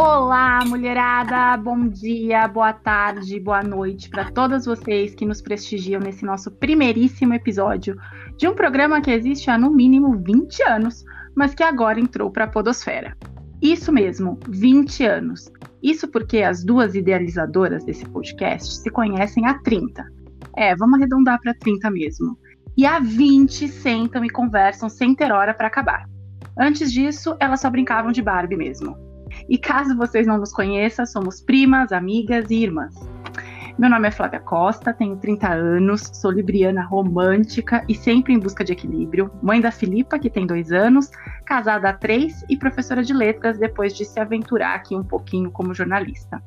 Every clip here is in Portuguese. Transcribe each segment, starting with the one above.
Olá, mulherada! Bom dia, boa tarde, boa noite para todas vocês que nos prestigiam nesse nosso primeiríssimo episódio de um programa que existe há no mínimo 20 anos, mas que agora entrou para a Podosfera. Isso mesmo, 20 anos. Isso porque as duas idealizadoras desse podcast se conhecem há 30. É, vamos arredondar para 30 mesmo. E há 20 sentam e conversam sem ter hora para acabar. Antes disso, elas só brincavam de Barbie mesmo. E caso vocês não nos conheçam, somos primas, amigas e irmãs. Meu nome é Flávia Costa, tenho 30 anos, sou libriana romântica e sempre em busca de equilíbrio, mãe da Filipa, que tem dois anos, casada há três e professora de letras depois de se aventurar aqui um pouquinho como jornalista.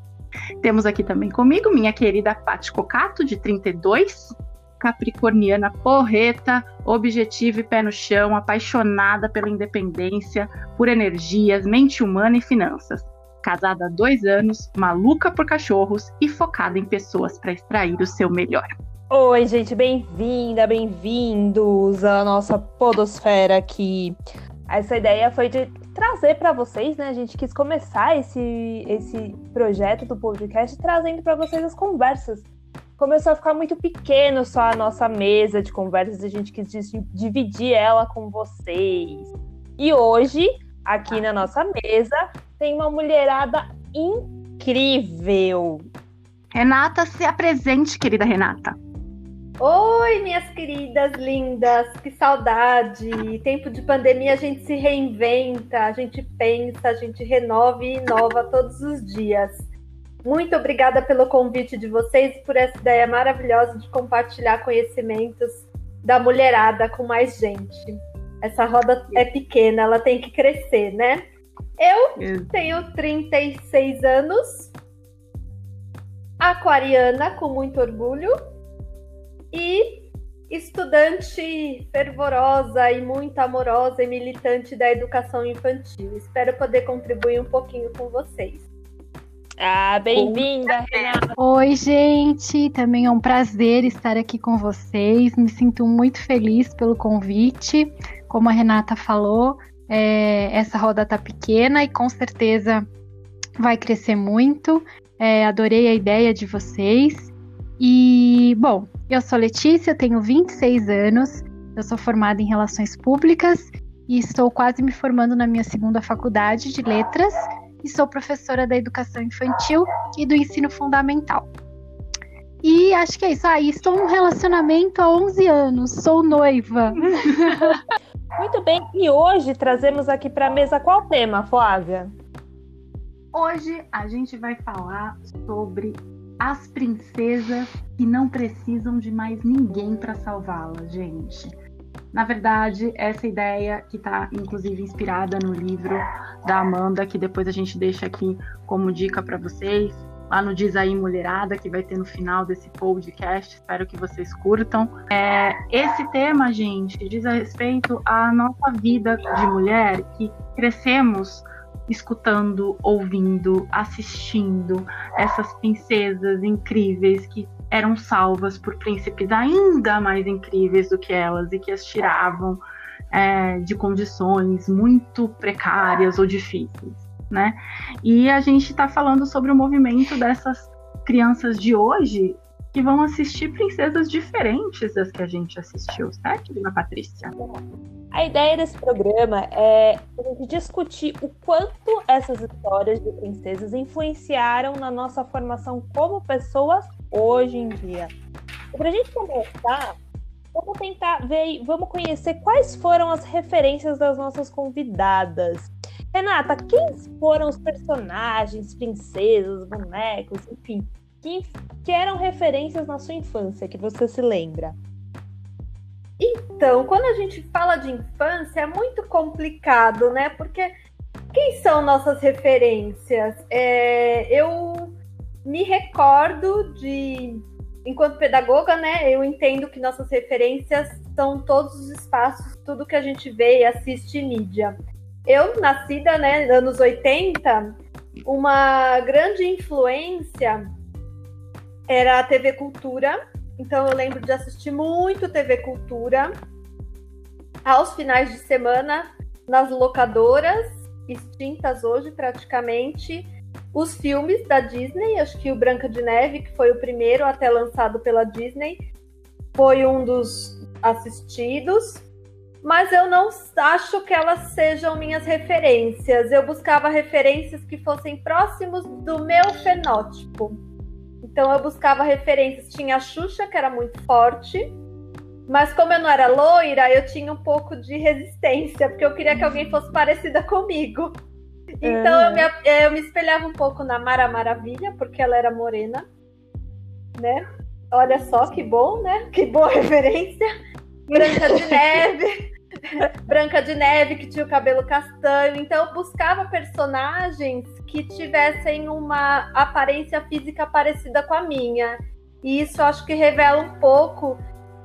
Temos aqui também comigo minha querida Paty Cocato, de 32, capricorniana porreta, objetiva e pé no chão, apaixonada pela independência, por energias, mente humana e finanças. Casada há dois anos, maluca por cachorros e focada em pessoas para extrair o seu melhor. Oi, gente, bem-vinda, bem-vindos à nossa podosfera aqui. Essa ideia foi de trazer para vocês, né? A gente quis começar esse, esse projeto do podcast trazendo para vocês as conversas começou a ficar muito pequeno só a nossa mesa de conversas, a gente quis dividir ela com vocês. E hoje, aqui na nossa mesa, tem uma mulherada incrível. Renata, se apresente, querida Renata. Oi, minhas queridas lindas, que saudade! Tempo de pandemia a gente se reinventa, a gente pensa, a gente renova e inova todos os dias. Muito obrigada pelo convite de vocês e por essa ideia maravilhosa de compartilhar conhecimentos da mulherada com mais gente. Essa roda é pequena, ela tem que crescer, né? Eu tenho 36 anos, aquariana com muito orgulho e estudante fervorosa e muito amorosa e militante da educação infantil. Espero poder contribuir um pouquinho com vocês. Ah, bem-vinda, Renata. Oi, gente. Também é um prazer estar aqui com vocês. Me sinto muito feliz pelo convite. Como a Renata falou, é, essa roda tá pequena e com certeza vai crescer muito. É, adorei a ideia de vocês. E, bom, eu sou Letícia, tenho 26 anos, eu sou formada em Relações Públicas e estou quase me formando na minha segunda faculdade de Letras e sou professora da educação infantil e do ensino fundamental. E acho que é isso. Ah, estou num relacionamento há 11 anos, sou noiva. Muito bem, e hoje trazemos aqui para a mesa qual tema, Flávia? Hoje a gente vai falar sobre as princesas que não precisam de mais ninguém para salvá-las, gente. Na verdade, essa ideia que está inclusive inspirada no livro da Amanda, que depois a gente deixa aqui como dica para vocês, lá no Diz aí Mulherada, que vai ter no final desse podcast. Espero que vocês curtam. É, esse tema, gente, diz a respeito à nossa vida de mulher, que crescemos escutando, ouvindo, assistindo essas princesas incríveis que eram salvas por príncipes ainda mais incríveis do que elas e que as tiravam é, de condições muito precárias ou difíceis, né? E a gente está falando sobre o movimento dessas crianças de hoje que vão assistir princesas diferentes das que a gente assistiu, certo, Dona Patrícia? A ideia desse programa é discutir o quanto essas histórias de princesas influenciaram na nossa formação como pessoas hoje em dia. Para a gente começar, vamos tentar ver, vamos conhecer quais foram as referências das nossas convidadas. Renata, quem foram os personagens, princesas, bonecos, enfim, que, que eram referências na sua infância, que você se lembra? Então, quando a gente fala de infância, é muito complicado, né? Porque quem são nossas referências? É, eu me recordo de, enquanto pedagoga, né? Eu entendo que nossas referências são todos os espaços, tudo que a gente vê e assiste mídia. Eu, nascida, né, anos 80, uma grande influência era a TV Cultura. Então eu lembro de assistir muito TV Cultura aos finais de semana nas locadoras, extintas hoje praticamente. Os filmes da Disney, acho que o Branca de Neve, que foi o primeiro até lançado pela Disney, foi um dos assistidos, mas eu não acho que elas sejam minhas referências. Eu buscava referências que fossem próximos do meu fenótipo. Então eu buscava referências. Tinha a Xuxa, que era muito forte, mas como eu não era loira, eu tinha um pouco de resistência, porque eu queria que alguém fosse parecida comigo. Então eu, me, eu me espelhava um pouco na Mara Maravilha, porque ela era morena, né? Olha só que bom, né? Que boa referência. Branca de Neve. Branca de Neve, que tinha o cabelo castanho. Então, eu buscava personagens que tivessem uma aparência física parecida com a minha. E isso acho que revela um pouco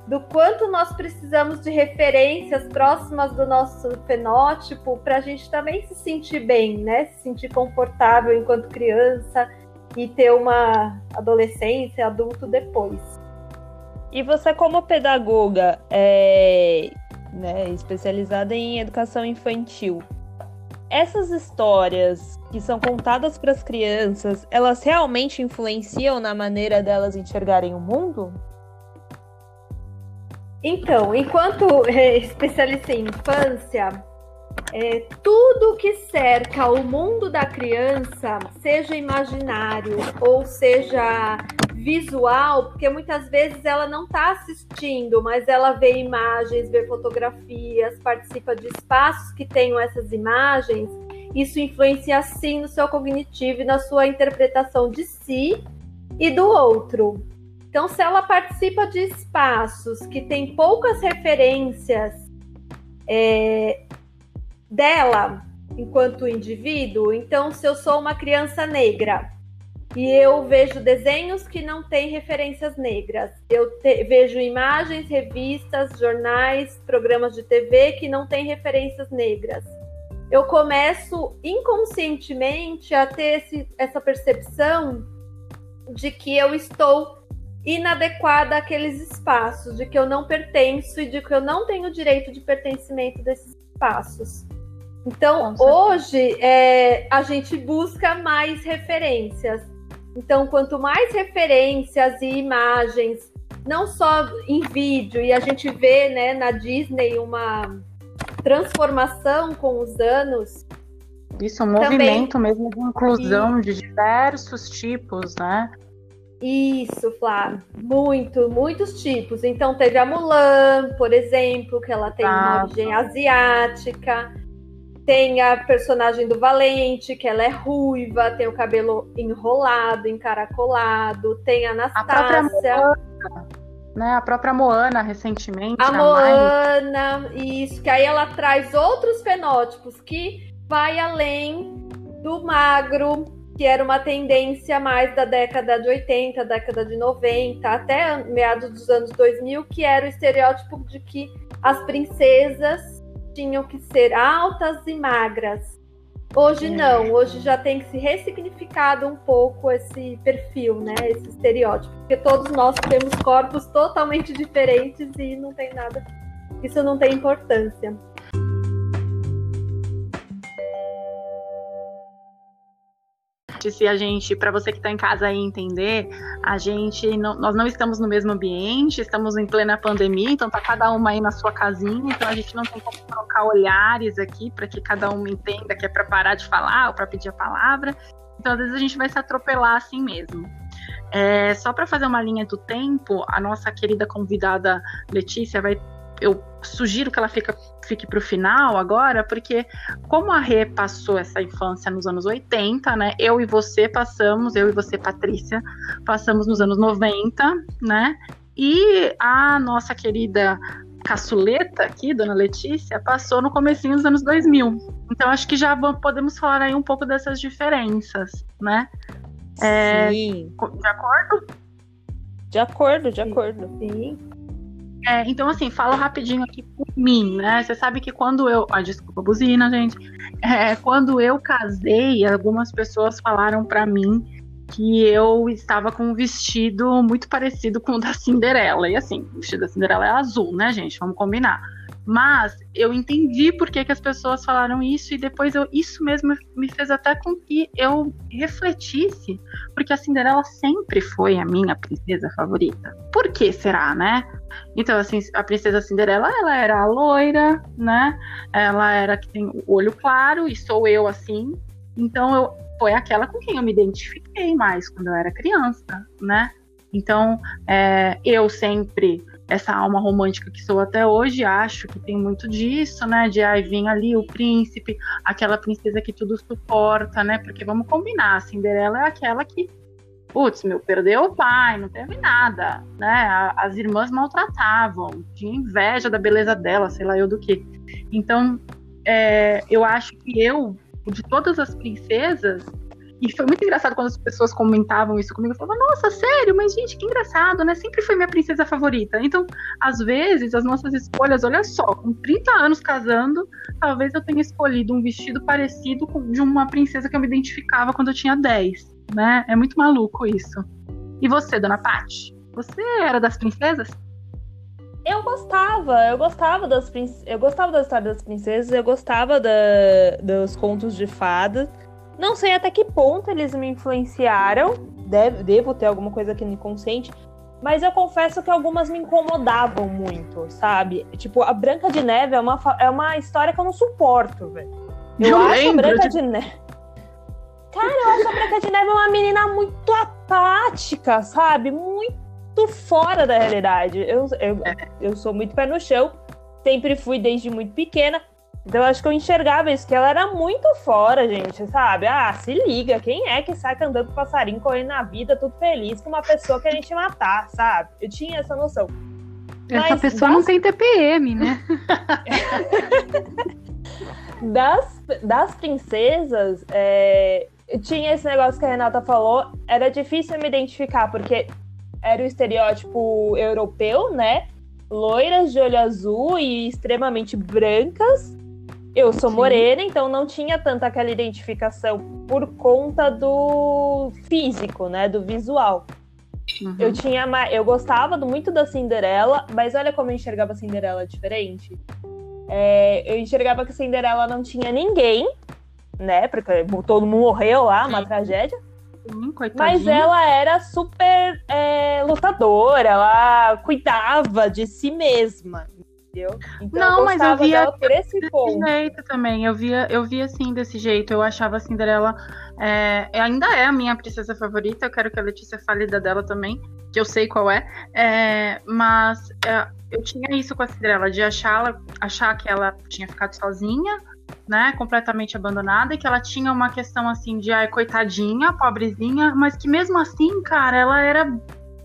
do quanto nós precisamos de referências próximas do nosso fenótipo para a gente também se sentir bem, né? Se sentir confortável enquanto criança e ter uma adolescência, adulto depois. E você, como pedagoga, é, né, especializada em educação infantil, essas histórias que são contadas para as crianças, elas realmente influenciam na maneira delas enxergarem o mundo? Então, enquanto é, especialista em infância, é, tudo que cerca o mundo da criança, seja imaginário ou seja visual, porque muitas vezes ela não está assistindo, mas ela vê imagens, vê fotografias, participa de espaços que tenham essas imagens, isso influencia sim no seu cognitivo e na sua interpretação de si e do outro. Então, se ela participa de espaços que tem poucas referências é, dela enquanto indivíduo, então, se eu sou uma criança negra e eu vejo desenhos que não têm referências negras, eu te, vejo imagens, revistas, jornais, programas de TV que não têm referências negras. Eu começo inconscientemente a ter esse, essa percepção de que eu estou inadequada àqueles espaços, de que eu não pertenço e de que eu não tenho direito de pertencimento desses espaços. Então, hoje, é, a gente busca mais referências. Então, quanto mais referências e imagens, não só em vídeo, e a gente vê né, na Disney uma transformação com os anos. Isso, um movimento Também... mesmo de inclusão de diversos tipos, né? Isso, Flá. Muito, muitos tipos. Então teve a Mulan, por exemplo, que ela tem uma origem asiática. Tem a personagem do Valente, que ela é ruiva, tem o cabelo enrolado, encaracolado. Tem a Anastácia. A Moana, né? A própria Moana, recentemente. A, a Moana, isso. Que aí ela traz outros fenótipos que vai além do magro, que era uma tendência mais da década de 80, década de 90, até meados dos anos 2000, que era o estereótipo de que as princesas tinham que ser altas e magras. Hoje não, hoje já tem que se ressignificado um pouco esse perfil, né, esse estereótipo, porque todos nós temos corpos totalmente diferentes e não tem nada, isso não tem importância. Se a gente, para você que está em casa aí entender, a gente, não, nós não estamos no mesmo ambiente, estamos em plena pandemia, então tá cada uma aí na sua casinha, então a gente não tem como trocar olhares aqui para que cada uma entenda que é para parar de falar ou para pedir a palavra. Então às vezes a gente vai se atropelar assim mesmo. É, só para fazer uma linha do tempo, a nossa querida convidada Letícia vai eu sugiro que ela fica, fique para o final agora, porque como a Rê passou essa infância nos anos 80, né? Eu e você passamos, eu e você, Patrícia, passamos nos anos 90, né? E a nossa querida caçuleta aqui, dona Letícia, passou no comecinho dos anos 2000. Então acho que já vamos, podemos falar aí um pouco dessas diferenças, né? É, Sim. De acordo? De acordo, de acordo. Sim. É, então, assim, falo rapidinho aqui por mim, né? Você sabe que quando eu. Ah, desculpa, buzina, gente. É, quando eu casei, algumas pessoas falaram para mim que eu estava com um vestido muito parecido com o da Cinderela. E assim, o vestido da Cinderela é azul, né, gente? Vamos combinar. Mas eu entendi por que, que as pessoas falaram isso e depois eu, isso mesmo me fez até com que eu refletisse, porque a Cinderela sempre foi a minha princesa favorita. Por que será, né? Então, assim, a princesa Cinderela, ela era loira, né? Ela era que tem o olho claro e sou eu assim. Então, eu, foi aquela com quem eu me identifiquei mais quando eu era criança, né? Então, é, eu sempre essa alma romântica que sou até hoje, acho que tem muito disso, né? De aí vir ali o príncipe, aquela princesa que tudo suporta, né? Porque vamos combinar, a Cinderela é aquela que, putz, meu, perdeu o pai, não teve nada, né? As irmãs maltratavam, tinha inveja da beleza dela, sei lá eu do que. Então, é, eu acho que eu, de todas as princesas, e foi muito engraçado quando as pessoas comentavam isso comigo. Eu falava, nossa, sério? Mas, gente, que engraçado, né? Sempre foi minha princesa favorita. Então, às vezes, as nossas escolhas, olha só, com 30 anos casando, talvez eu tenha escolhido um vestido parecido com de uma princesa que eu me identificava quando eu tinha 10, né? É muito maluco isso. E você, dona Paty? Você era das princesas? Eu gostava, eu gostava das eu gostava da história das princesas, eu gostava da, dos contos de fadas. Não sei até que ponto eles me influenciaram. Deve, devo ter alguma coisa aqui no inconsciente. Mas eu confesso que algumas me incomodavam muito, sabe? Tipo, a Branca de Neve é uma, é uma história que eu não suporto, velho. Eu, eu acho a Branca de... de Neve. Cara, eu acho a Branca de Neve uma menina muito apática, sabe? Muito fora da realidade. Eu, eu, eu sou muito pé no chão. Sempre fui desde muito pequena. Então eu acho que eu enxergava isso, que ela era muito fora, gente, sabe? Ah, se liga, quem é que sai cantando passarinho, correndo na vida, tudo feliz, com uma pessoa que a gente matar, sabe? Eu tinha essa noção. Essa Mas pessoa das... não tem TPM, né? das, das princesas, é... tinha esse negócio que a Renata falou, era difícil me identificar, porque era o estereótipo europeu, né? Loiras de olho azul e extremamente brancas eu sou Sim. morena, então não tinha tanta aquela identificação por conta do físico, né? Do visual. Uhum. Eu tinha eu gostava muito da Cinderela, mas olha como eu enxergava a Cinderela diferente. É, eu enxergava que a Cinderela não tinha ninguém, né? Porque todo mundo morreu lá, uma tragédia. Hum, mas ela era super é, lutadora, ela cuidava de si mesma entendeu? Então, não, eu mas eu via por esse desse jeito também. Eu via, eu via assim desse jeito. Eu achava a Cinderela é, ainda é a minha princesa favorita. Eu quero que a Letícia fale da dela também, que eu sei qual é. é mas é, eu tinha isso com a Cinderela de achar, achar que ela tinha ficado sozinha, né, completamente abandonada e que ela tinha uma questão assim de ai coitadinha, pobrezinha, mas que mesmo assim, cara, ela era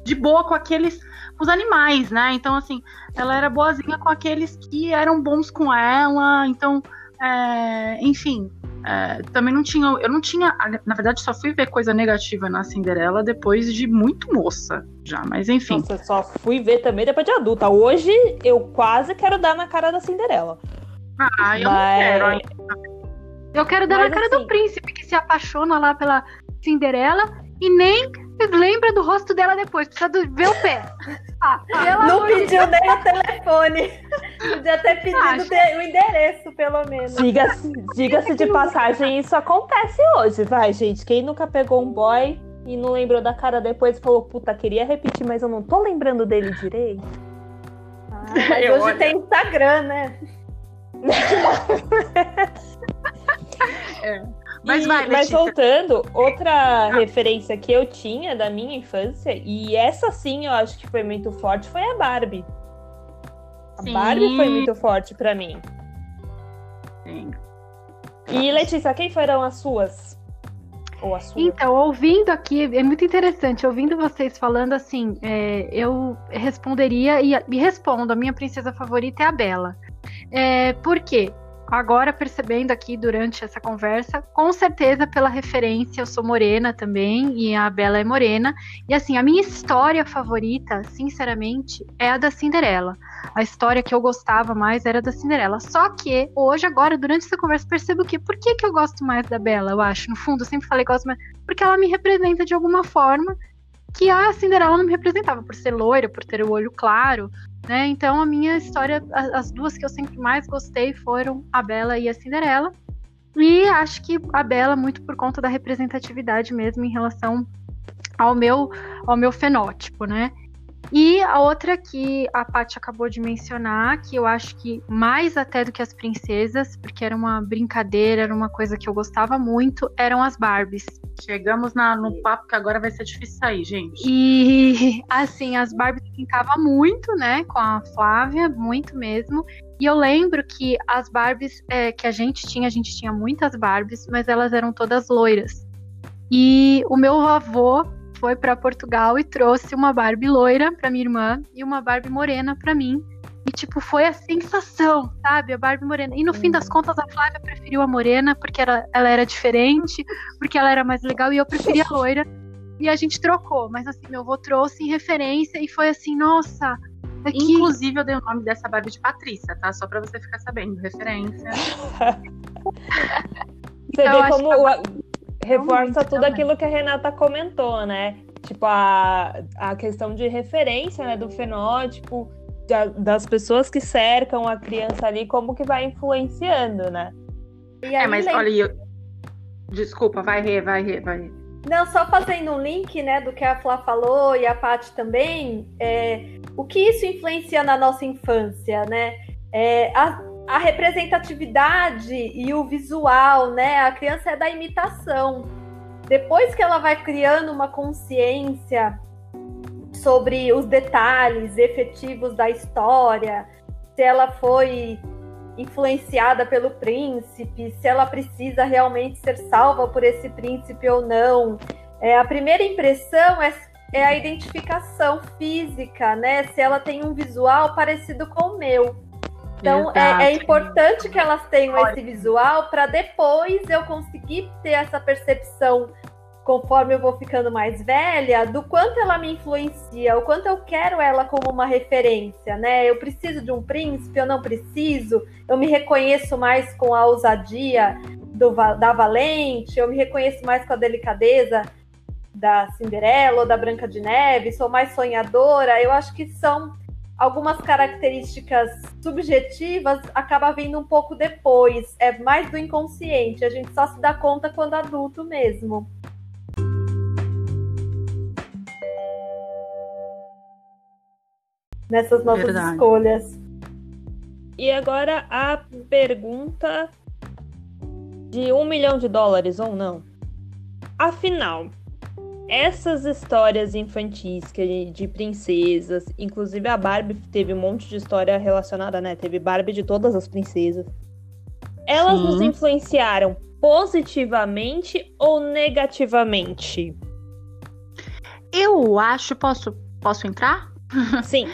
de boa com aqueles os animais, né? Então, assim, ela era boazinha com aqueles que eram bons com ela. Então, é, enfim, é, também não tinha. Eu não tinha. Na verdade, só fui ver coisa negativa na Cinderela depois de muito moça, já. Mas enfim. Nossa, só fui ver também depois de adulta. Hoje eu quase quero dar na cara da Cinderela. Ah, eu Mas... não quero. Eu quero dar Mas, na cara assim... do príncipe que se apaixona lá pela Cinderela e nem lembra do rosto dela depois. Precisa ver o pé. Ah, não pediu nem o telefone. Podia ter pedido ah, o endereço, pelo menos. Diga-se diga de passagem, isso acontece hoje, vai, gente. Quem nunca pegou um boy e não lembrou da cara depois falou, puta, queria repetir, mas eu não tô lembrando dele direito. Ah, mas hoje olho. tem Instagram, né? é. Mas, e, vai, mas voltando, outra ah. referência que eu tinha da minha infância, e essa sim eu acho que foi muito forte, foi a Barbie. A sim. Barbie foi muito forte para mim. Sim. E Letícia, quem foram as suas? Ou a sua? Então, ouvindo aqui, é muito interessante, ouvindo vocês falando assim, é, eu responderia e, e respondo, a minha princesa favorita é a Bela. É, por quê? agora percebendo aqui durante essa conversa, com certeza pela referência, eu sou morena também, e a Bela é morena. E assim, a minha história favorita, sinceramente, é a da Cinderela. A história que eu gostava mais era da Cinderela. Só que hoje, agora, durante essa conversa, percebo que por que, que eu gosto mais da Bela, eu acho. No fundo, eu sempre falei que gosto mais. Porque ela me representa de alguma forma. Que a Cinderela não me representava, por ser loira, por ter o olho claro, né? Então a minha história, as duas que eu sempre mais gostei foram a Bela e a Cinderela. E acho que a Bela, muito por conta da representatividade mesmo em relação ao meu, ao meu fenótipo, né? E a outra que a Paty acabou de mencionar, que eu acho que mais até do que as princesas, porque era uma brincadeira, era uma coisa que eu gostava muito, eram as Barbies. Chegamos na, no papo que agora vai ser difícil sair, gente. E assim, as Barbies brincava muito, né, com a Flávia, muito mesmo. E eu lembro que as Barbies é, que a gente tinha, a gente tinha muitas Barbies, mas elas eram todas loiras. E o meu avô foi para Portugal e trouxe uma Barbie loira para minha irmã e uma Barbie morena para mim. E, tipo, foi a sensação, sabe? A Barbie morena. E no fim das contas, a Flávia preferiu a morena porque ela, ela era diferente, porque ela era mais legal e eu preferia a loira. E a gente trocou. Mas, assim, meu avô trouxe em referência e foi assim, nossa. Aqui... Inclusive, eu dei o nome dessa Barbie de Patrícia, tá? Só pra você ficar sabendo. Referência. você então, vê como. Que reforça tudo também. aquilo que a Renata comentou, né? Tipo, a, a questão de referência, né? Do fenótipo, da, das pessoas que cercam a criança ali, como que vai influenciando, né? é, mas olha, eu... desculpa, vai re, vai re, vai Não, só fazendo um link, né, do que a Flá falou e a Paty também, é, o que isso influencia na nossa infância, né? É, a, a representatividade e o visual, né? A criança é da imitação. Depois que ela vai criando uma consciência sobre os detalhes efetivos da história, se ela foi influenciada pelo príncipe, se ela precisa realmente ser salva por esse príncipe ou não. É, a primeira impressão é, é a identificação física, né? Se ela tem um visual parecido com o meu. Então é, é, importante que elas tenham Olha. esse visual para depois eu conseguir ter essa percepção conforme eu vou ficando mais velha, do quanto ela me influencia, o quanto eu quero ela como uma referência, né? Eu preciso de um príncipe, eu não preciso, eu me reconheço mais com a ousadia do, da Valente, eu me reconheço mais com a delicadeza da Cinderela ou da Branca de Neve, sou mais sonhadora. Eu acho que são algumas características subjetivas acaba vindo um pouco depois, é mais do inconsciente, a gente só se dá conta quando adulto mesmo. Nessas nossas Verdade. escolhas. E agora a pergunta de um milhão de dólares ou não. Afinal, essas histórias infantis que de princesas, inclusive a Barbie teve um monte de história relacionada, né? Teve Barbie de todas as princesas. Elas Sim. nos influenciaram positivamente ou negativamente? Eu acho, posso, posso entrar? Sim.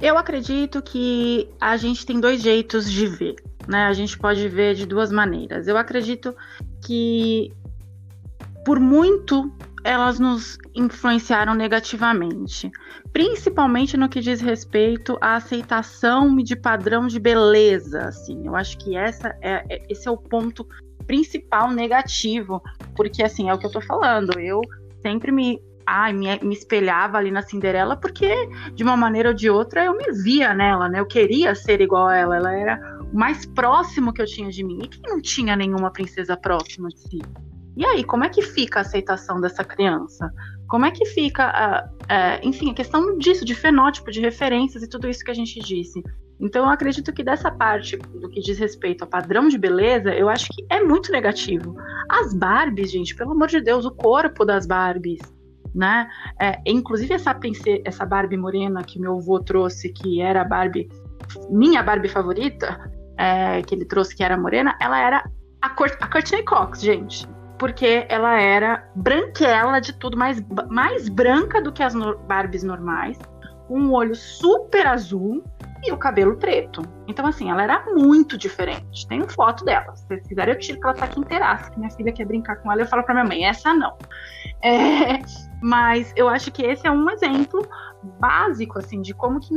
Eu acredito que a gente tem dois jeitos de ver, né? A gente pode ver de duas maneiras. Eu acredito que por muito elas nos influenciaram negativamente, principalmente no que diz respeito à aceitação de padrão de beleza. Assim, eu acho que essa é, é, esse é o ponto principal negativo, porque assim é o que eu tô falando. Eu sempre me ai, me, me espelhava ali na Cinderela porque de uma maneira ou de outra eu me via nela, né? Eu queria ser igual a ela. Ela era o mais próximo que eu tinha de mim. E quem não tinha nenhuma princesa próxima de si? E aí, como é que fica a aceitação dessa criança? Como é que fica, a, a, enfim, a questão disso, de fenótipo, de referências e tudo isso que a gente disse. Então, eu acredito que dessa parte do que diz respeito ao padrão de beleza, eu acho que é muito negativo. As Barbies, gente, pelo amor de Deus, o corpo das Barbies, né? É, inclusive essa essa Barbie morena que meu avô trouxe, que era a Barbie, minha Barbie favorita, é, que ele trouxe que era morena, ela era a, a Courtney Cox, gente porque ela era branquela de tudo, mais, mais branca do que as no Barbies normais, um olho super azul e o cabelo preto. Então, assim, ela era muito diferente. Tem foto dela. Se vocês quiserem, eu tiro que ela tá aqui inteiraça, que minha filha quer brincar com ela, eu falo pra minha mãe, essa não. É, mas eu acho que esse é um exemplo básico, assim, de como que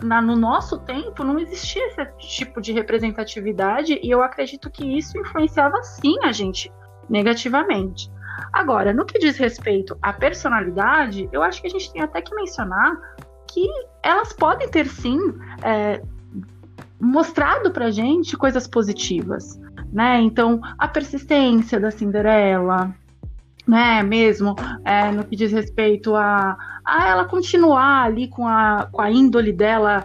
na, no nosso tempo não existia esse tipo de representatividade e eu acredito que isso influenciava sim a gente negativamente. Agora, no que diz respeito à personalidade, eu acho que a gente tem até que mencionar que elas podem ter sim é, mostrado pra gente coisas positivas, né? Então, a persistência da Cinderela, né, mesmo é, no que diz respeito a, a ela continuar ali com a, com a índole dela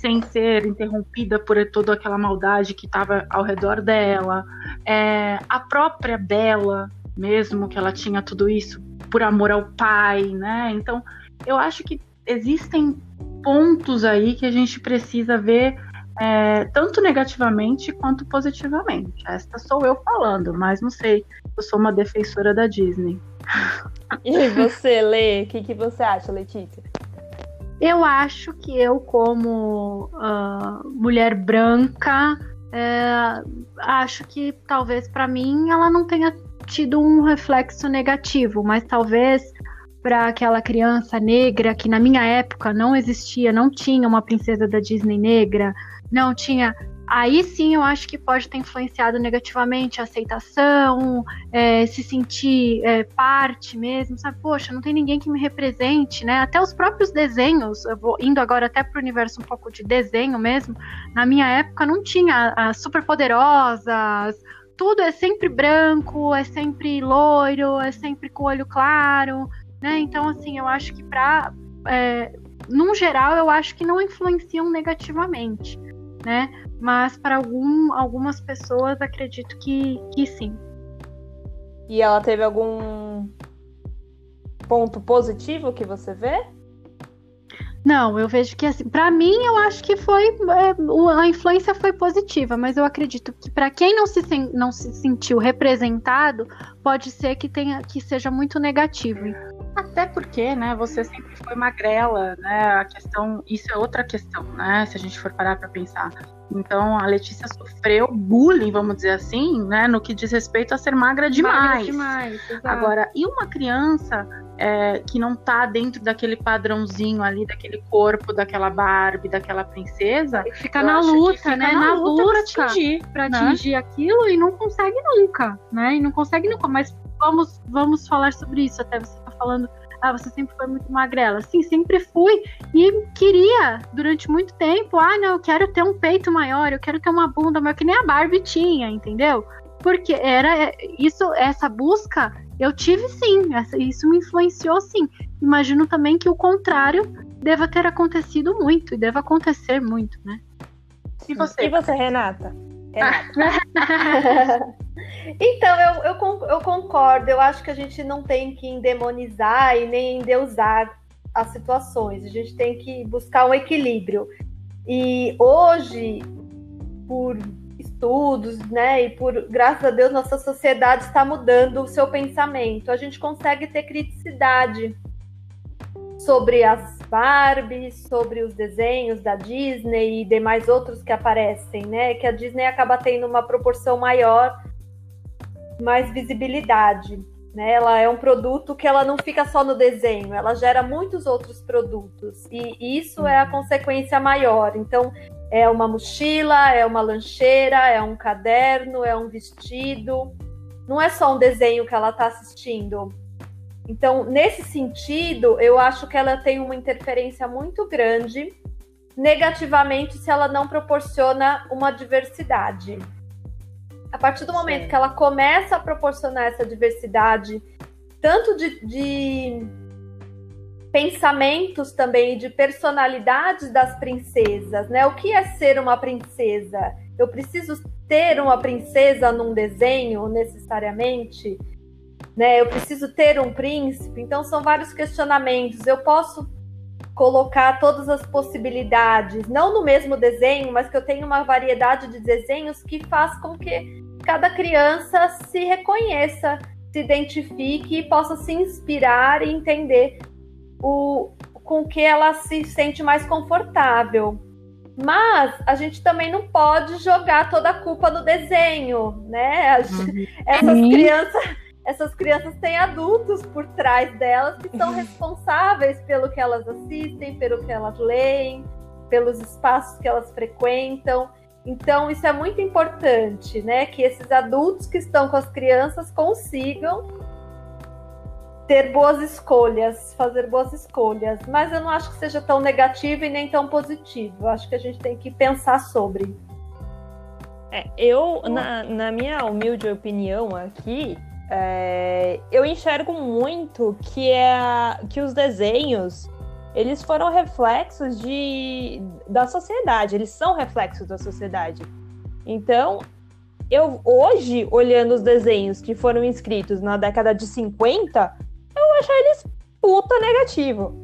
sem ser interrompida por toda aquela maldade que estava ao redor dela, é, a própria Bela, mesmo que ela tinha tudo isso por amor ao pai, né? Então, eu acho que existem pontos aí que a gente precisa ver é, tanto negativamente quanto positivamente. Esta sou eu falando, mas não sei. Eu sou uma defensora da Disney. E você, Lê? O que, que você acha, Letícia? Eu acho que eu, como uh, mulher branca, é, acho que talvez para mim ela não tenha tido um reflexo negativo, mas talvez para aquela criança negra que na minha época não existia, não tinha uma princesa da Disney negra, não tinha. Aí sim eu acho que pode ter influenciado negativamente a aceitação, é, se sentir é, parte mesmo, sabe? Poxa, não tem ninguém que me represente, né? Até os próprios desenhos, eu vou indo agora até para o universo um pouco de desenho mesmo. Na minha época não tinha as superpoderosas, tudo é sempre branco, é sempre loiro, é sempre com olho claro, né? Então, assim, eu acho que para. É, num geral, eu acho que não influenciam negativamente né? Mas para algum, algumas pessoas acredito que, que sim. E ela teve algum ponto positivo que você vê? Não, eu vejo que assim, para mim eu acho que foi é, a influência foi positiva, mas eu acredito que para quem não se, não se sentiu representado, pode ser que tenha que seja muito negativo. Até porque, né, você sempre foi magrela, né? A questão, isso é outra questão, né? Se a gente for parar para pensar. Então, a Letícia sofreu bullying, vamos dizer assim, né, no que diz respeito a ser magra demais. Magra demais Agora, e uma criança é, que não tá dentro daquele padrãozinho ali, daquele corpo, daquela Barbie, daquela princesa, fica na luta, fica né? Na, na luta, luta para atingir, pra né? atingir aquilo e não consegue nunca, né? E não consegue nunca. Mas vamos, vamos falar sobre isso até você falando, ah, você sempre foi muito magrela. Sim, sempre fui. E queria, durante muito tempo, ah, não, eu quero ter um peito maior, eu quero ter uma bunda maior, que nem a Barbie tinha, entendeu? Porque era isso, essa busca, eu tive sim, essa, isso me influenciou sim. Imagino também que o contrário deva ter acontecido muito, e deva acontecer muito, né? E você, e você Renata? Renata. Então, eu, eu, eu concordo. Eu acho que a gente não tem que endemonizar e nem endeusar as situações. A gente tem que buscar um equilíbrio. E hoje, por estudos, né, e por graças a Deus nossa sociedade está mudando o seu pensamento. A gente consegue ter criticidade sobre as Barbies, sobre os desenhos da Disney e demais outros que aparecem, né? Que a Disney acaba tendo uma proporção maior mais visibilidade. Né? Ela é um produto que ela não fica só no desenho, ela gera muitos outros produtos. E isso é a consequência maior. Então, é uma mochila, é uma lancheira, é um caderno, é um vestido. Não é só um desenho que ela está assistindo. Então, nesse sentido, eu acho que ela tem uma interferência muito grande negativamente se ela não proporciona uma diversidade. A partir do momento Sim. que ela começa a proporcionar essa diversidade, tanto de, de pensamentos também, de personalidades das princesas, né? O que é ser uma princesa? Eu preciso ter uma princesa num desenho necessariamente? Né? Eu preciso ter um príncipe? Então são vários questionamentos. Eu posso colocar todas as possibilidades, não no mesmo desenho, mas que eu tenha uma variedade de desenhos que faz com que cada criança se reconheça, se identifique e possa se inspirar e entender o com que ela se sente mais confortável. Mas a gente também não pode jogar toda a culpa no desenho, né? Uhum. Essas crianças essas crianças têm adultos por trás delas que são responsáveis pelo que elas assistem, pelo que elas leem, pelos espaços que elas frequentam. Então, isso é muito importante, né? Que esses adultos que estão com as crianças consigam ter boas escolhas, fazer boas escolhas. Mas eu não acho que seja tão negativo e nem tão positivo. Eu acho que a gente tem que pensar sobre. É, eu, na, na minha humilde opinião aqui, é, eu enxergo muito que, é, que os desenhos eles foram reflexos de, da sociedade, eles são reflexos da sociedade. Então, eu hoje, olhando os desenhos que foram escritos na década de 50, eu acho eles puta negativo.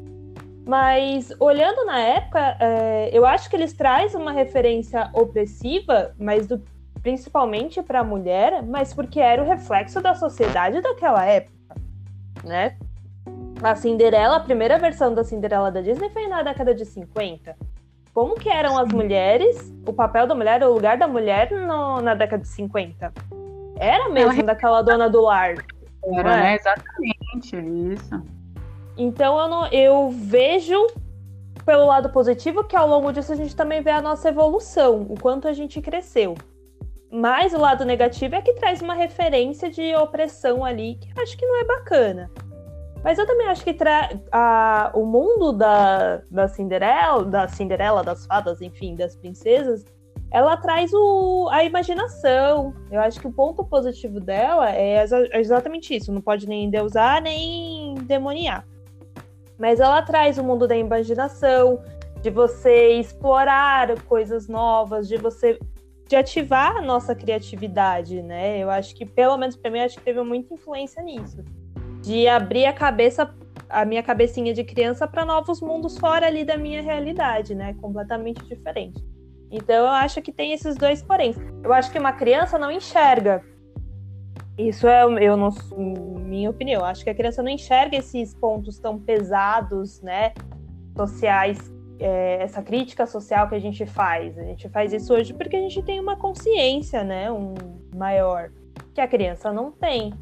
Mas olhando na época, é, eu acho que eles trazem uma referência opressiva, mas do, principalmente para a mulher, mas porque era o reflexo da sociedade daquela época, né? A Cinderela, a primeira versão da Cinderela da Disney foi na década de 50. Como que eram as mulheres, o papel da mulher, o lugar da mulher no, na década de 50? Era mesmo Ela... daquela dona do lar. Era, é? né? Exatamente, isso. Então eu, não, eu vejo pelo lado positivo que ao longo disso a gente também vê a nossa evolução, o quanto a gente cresceu. Mas o lado negativo é que traz uma referência de opressão ali que eu acho que não é bacana. Mas eu também acho que a, o mundo da, da Cinderela, da Cinderela, das fadas, enfim, das princesas, ela traz o, a imaginação. Eu acho que o ponto positivo dela é exatamente isso. Não pode nem deusar, nem demoniar. Mas ela traz o mundo da imaginação, de você explorar coisas novas, de você de ativar a nossa criatividade, né? Eu acho que, pelo menos para mim, acho que teve muita influência nisso de abrir a cabeça, a minha cabecinha de criança para novos mundos fora ali da minha realidade, né? Completamente diferente. Então eu acho que tem esses dois porém. Eu acho que uma criança não enxerga. Isso é eu não minha opinião. Eu acho que a criança não enxerga esses pontos tão pesados, né? Sociais, é, essa crítica social que a gente faz. A gente faz isso hoje porque a gente tem uma consciência, né? Um maior que a criança não tem.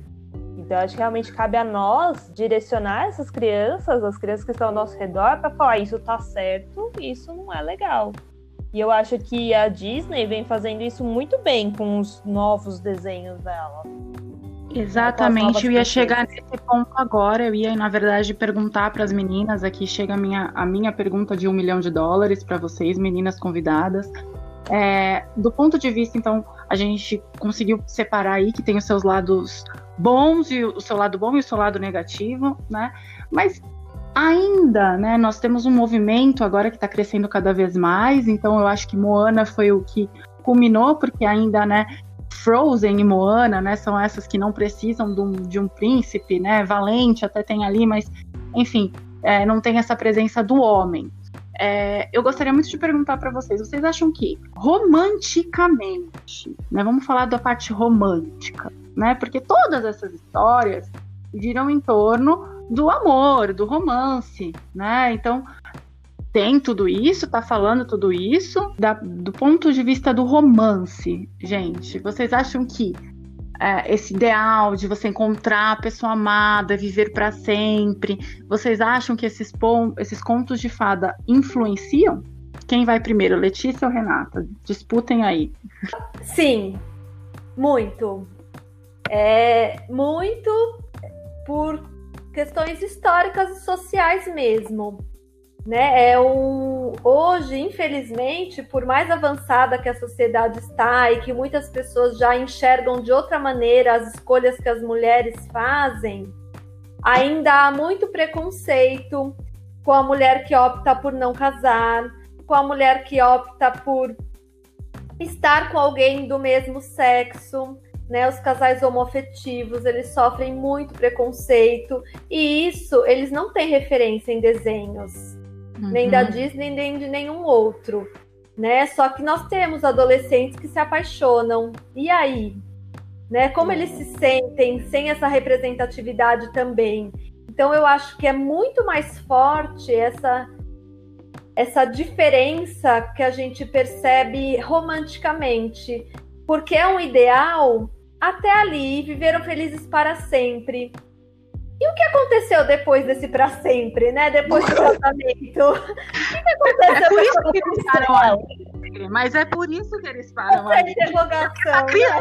Então, acho que realmente cabe a nós direcionar essas crianças, as crianças que estão ao nosso redor, para falar: isso tá certo, isso não é legal. E eu acho que a Disney vem fazendo isso muito bem com os novos desenhos dela. Exatamente, eu ia chegar nesse ponto agora. Eu ia, na verdade, perguntar para as meninas. Aqui chega a minha, a minha pergunta de um milhão de dólares para vocês, meninas convidadas. É, do ponto de vista, então, a gente conseguiu separar aí que tem os seus lados bons e o seu lado bom e o seu lado negativo, né? Mas ainda, né, nós temos um movimento agora que está crescendo cada vez mais, então eu acho que Moana foi o que culminou, porque ainda, né, Frozen e Moana, né, são essas que não precisam de um, de um príncipe, né, valente até tem ali, mas, enfim, é, não tem essa presença do homem. É, eu gostaria muito de perguntar para vocês, vocês acham que romanticamente, né, vamos falar da parte romântica, né? Porque todas essas histórias giram em torno do amor, do romance, né? Então tem tudo isso, tá falando tudo isso da, do ponto de vista do romance, gente. Vocês acham que é, esse ideal de você encontrar a pessoa amada, viver para sempre, vocês acham que esses, esses contos de fada influenciam? Quem vai primeiro, Letícia ou Renata? Disputem aí. Sim, muito. É muito por questões históricas e sociais mesmo. Né? É um, hoje, infelizmente, por mais avançada que a sociedade está e que muitas pessoas já enxergam de outra maneira as escolhas que as mulheres fazem, ainda há muito preconceito com a mulher que opta por não casar, com a mulher que opta por estar com alguém do mesmo sexo né? Os casais homoafetivos, eles sofrem muito preconceito e isso eles não têm referência em desenhos, uhum. nem da Disney nem de nenhum outro, né? Só que nós temos adolescentes que se apaixonam. E aí, né? Como eles se sentem sem essa representatividade também? Então eu acho que é muito mais forte essa essa diferença que a gente percebe romanticamente, porque é um ideal até ali, viveram felizes para sempre. O que aconteceu depois desse para sempre, né? Depois do casamento? o que aconteceu? É por isso que eles param ali. Mas é por isso que eles param ali. interrogação. Né?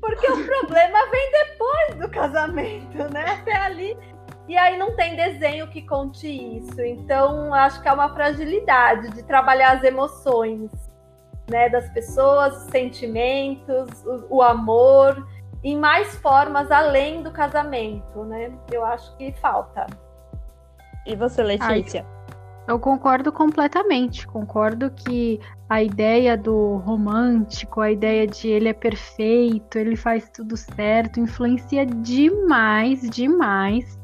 Porque o problema vem depois do casamento, né? Até ali. E aí não tem desenho que conte isso. Então, acho que é uma fragilidade de trabalhar as emoções, né, das pessoas, os sentimentos, o, o amor em mais formas além do casamento, né? Eu acho que falta. E você, Letícia? Ai. Eu concordo completamente. Concordo que a ideia do romântico, a ideia de ele é perfeito, ele faz tudo certo, influencia demais, demais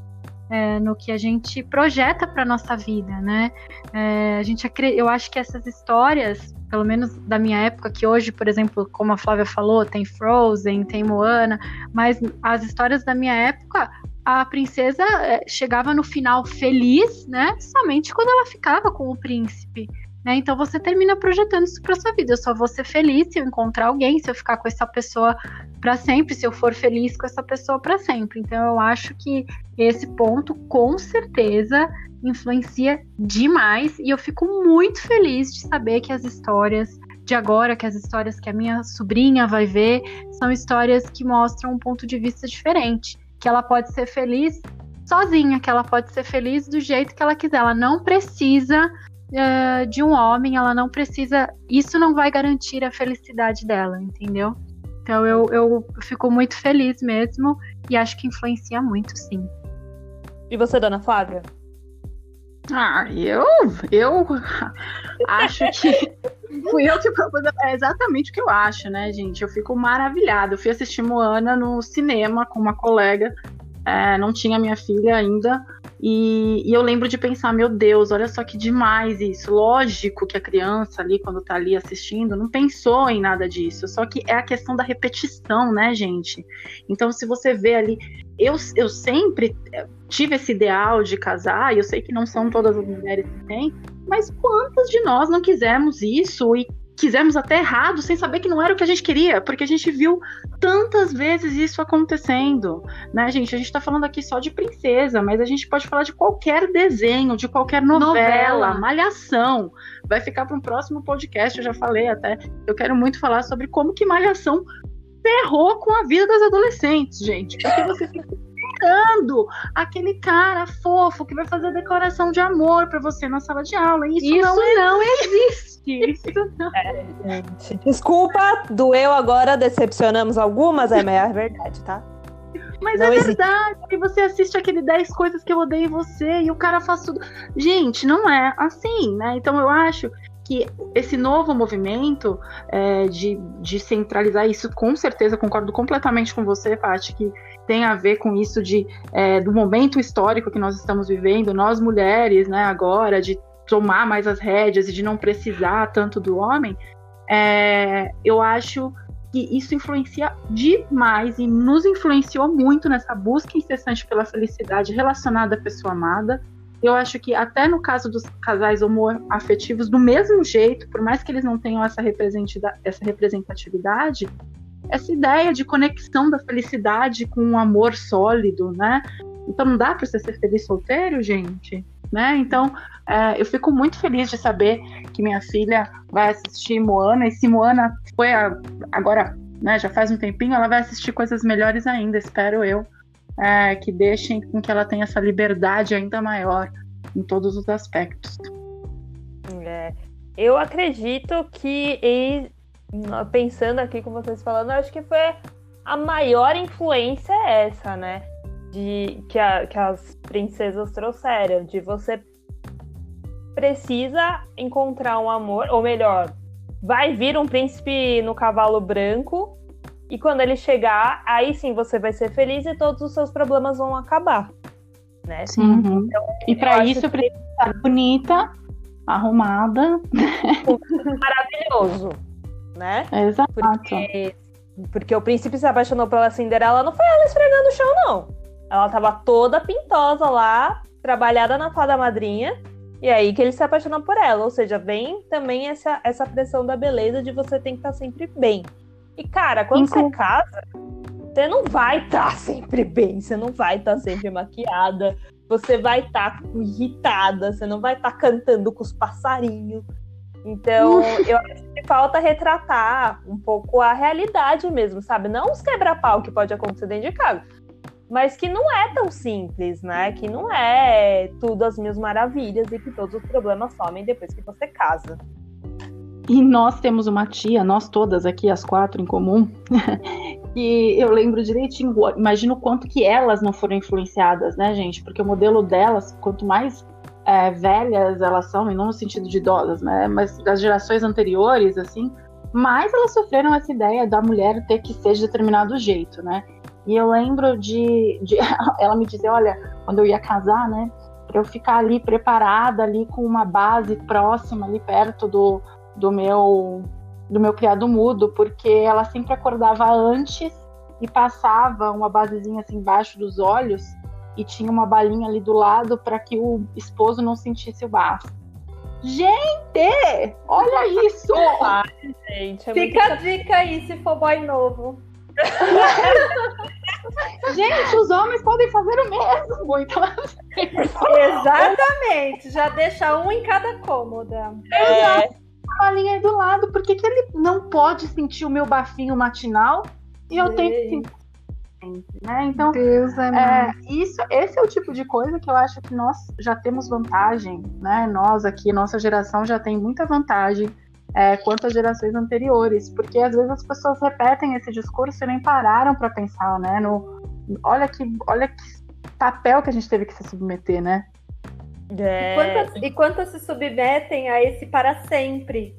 é, no que a gente projeta para nossa vida, né? É, a gente, eu acho que essas histórias, pelo menos da minha época, que hoje, por exemplo, como a Flávia falou, tem Frozen, tem Moana, mas as histórias da minha época a princesa eh, chegava no final feliz, né? Somente quando ela ficava com o príncipe. Né? Então você termina projetando isso para sua vida. Eu só vou ser feliz se eu encontrar alguém, se eu ficar com essa pessoa para sempre, se eu for feliz com essa pessoa para sempre. Então eu acho que esse ponto com certeza influencia demais e eu fico muito feliz de saber que as histórias de agora, que as histórias que a minha sobrinha vai ver, são histórias que mostram um ponto de vista diferente que ela pode ser feliz sozinha, que ela pode ser feliz do jeito que ela quiser. Ela não precisa uh, de um homem, ela não precisa. Isso não vai garantir a felicidade dela, entendeu? Então eu, eu fico muito feliz mesmo e acho que influencia muito, sim. E você, dona Flávia? Ah, eu, eu acho que fui eu que propus. É exatamente o que eu acho, né, gente? Eu fico maravilhada. Eu fui assistir Moana no cinema com uma colega. É, não tinha minha filha ainda. E, e, eu lembro de pensar, meu Deus, olha só que demais isso. Lógico que a criança ali, quando tá ali assistindo, não pensou em nada disso. Só que é a questão da repetição, né, gente? Então, se você vê ali. Eu, eu sempre tive esse ideal de casar, e eu sei que não são todas as mulheres que têm, mas quantas de nós não quisemos isso e quisemos até errado sem saber que não era o que a gente queria, porque a gente viu tantas vezes isso acontecendo, né, gente? A gente tá falando aqui só de princesa, mas a gente pode falar de qualquer desenho, de qualquer novela, novela. malhação. Vai ficar para um próximo podcast, eu já falei até. Eu quero muito falar sobre como que malhação ferrou com a vida das adolescentes, gente. Porque você fica esperando aquele cara fofo que vai fazer decoração de amor para você na sala de aula. Isso, isso não, não existe. Isso não. É, gente. Desculpa, doeu agora, decepcionamos algumas, é, mas é verdade, tá? Mas não é existe. verdade. E você assiste aquele 10 coisas que eu odeio em você e o cara faz tudo. Gente, não é assim, né? Então eu acho que esse novo movimento é, de, de centralizar isso, com certeza, concordo completamente com você, Paty, que tem a ver com isso de é, do momento histórico que nós estamos vivendo, nós mulheres, né, agora, de tomar mais as rédeas e de não precisar tanto do homem, é, eu acho que isso influencia demais e nos influenciou muito nessa busca incessante pela felicidade relacionada à pessoa amada. Eu acho que até no caso dos casais homoafetivos, do mesmo jeito, por mais que eles não tenham essa representatividade, essa ideia de conexão da felicidade com um amor sólido, né? Então não dá para você ser feliz solteiro, gente, né? Então é, eu fico muito feliz de saber que minha filha vai assistir Moana e se Moana foi a, agora, né? Já faz um tempinho, ela vai assistir coisas melhores ainda, espero eu, é, que deixem com que ela tenha essa liberdade ainda maior em todos os aspectos. É, eu acredito que pensando aqui com vocês falando, acho que foi a maior influência é essa, né? De, que, a, que as princesas trouxeram, de você precisa encontrar um amor, ou melhor, vai vir um príncipe no cavalo branco, e quando ele chegar, aí sim você vai ser feliz e todos os seus problemas vão acabar. Né? Sim. Uhum. Então, e para isso que... precisa estar bonita, arrumada. Maravilhoso né? Exato. Porque, porque o príncipe se apaixonou pela Cinderela, não foi ela esfregando o chão, não. Ela tava toda pintosa lá, trabalhada na fada madrinha, e aí que ele se apaixonou por ela. Ou seja, vem também essa, essa pressão da beleza de você tem que estar sempre bem. E, cara, quando Inclu... você casa, você não vai estar tá sempre bem, você não vai estar tá sempre maquiada, você vai estar tá irritada, você não vai estar tá cantando com os passarinhos, Então, eu acho que falta retratar um pouco a realidade mesmo, sabe? Não os quebra-pau que pode acontecer dentro de casa, mas que não é tão simples, né? Que não é tudo as mil maravilhas e que todos os problemas somem depois que você casa. E nós temos uma tia, nós todas aqui, as quatro em comum, que eu lembro direitinho, imagino quanto que elas não foram influenciadas, né, gente? Porque o modelo delas, quanto mais é, velhas elas são, e não no sentido de idosas, né? Mas das gerações anteriores, assim, mais elas sofreram essa ideia da mulher ter que ser de determinado jeito, né? E eu lembro de, de ela me dizer, olha, quando eu ia casar, né? Pra eu ficar ali preparada, ali com uma base próxima, ali perto do, do meu do meu criado mudo, porque ela sempre acordava antes e passava uma basezinha assim embaixo dos olhos e tinha uma balinha ali do lado para que o esposo não sentisse o bafo. Gente, olha isso! Ai, gente, é Fica a dica aí se for boy novo. Gente, os homens podem fazer o mesmo. Então, Exatamente. Já deixa um em cada cômoda. É. A balinha aí do lado. Por que, que ele não pode sentir o meu bafinho matinal e eu tenho que sentir? Né? Então, Deus é, é, isso, esse é o tipo de coisa que eu acho que nós já temos vantagem, né? Nós aqui, nossa geração já tem muita vantagem é, quanto às gerações anteriores, porque às vezes as pessoas repetem esse discurso e nem pararam para pensar, né? No, olha que, olha que papel que a gente teve que se submeter, né? É. E, quantas, e quantas se submetem a esse para sempre,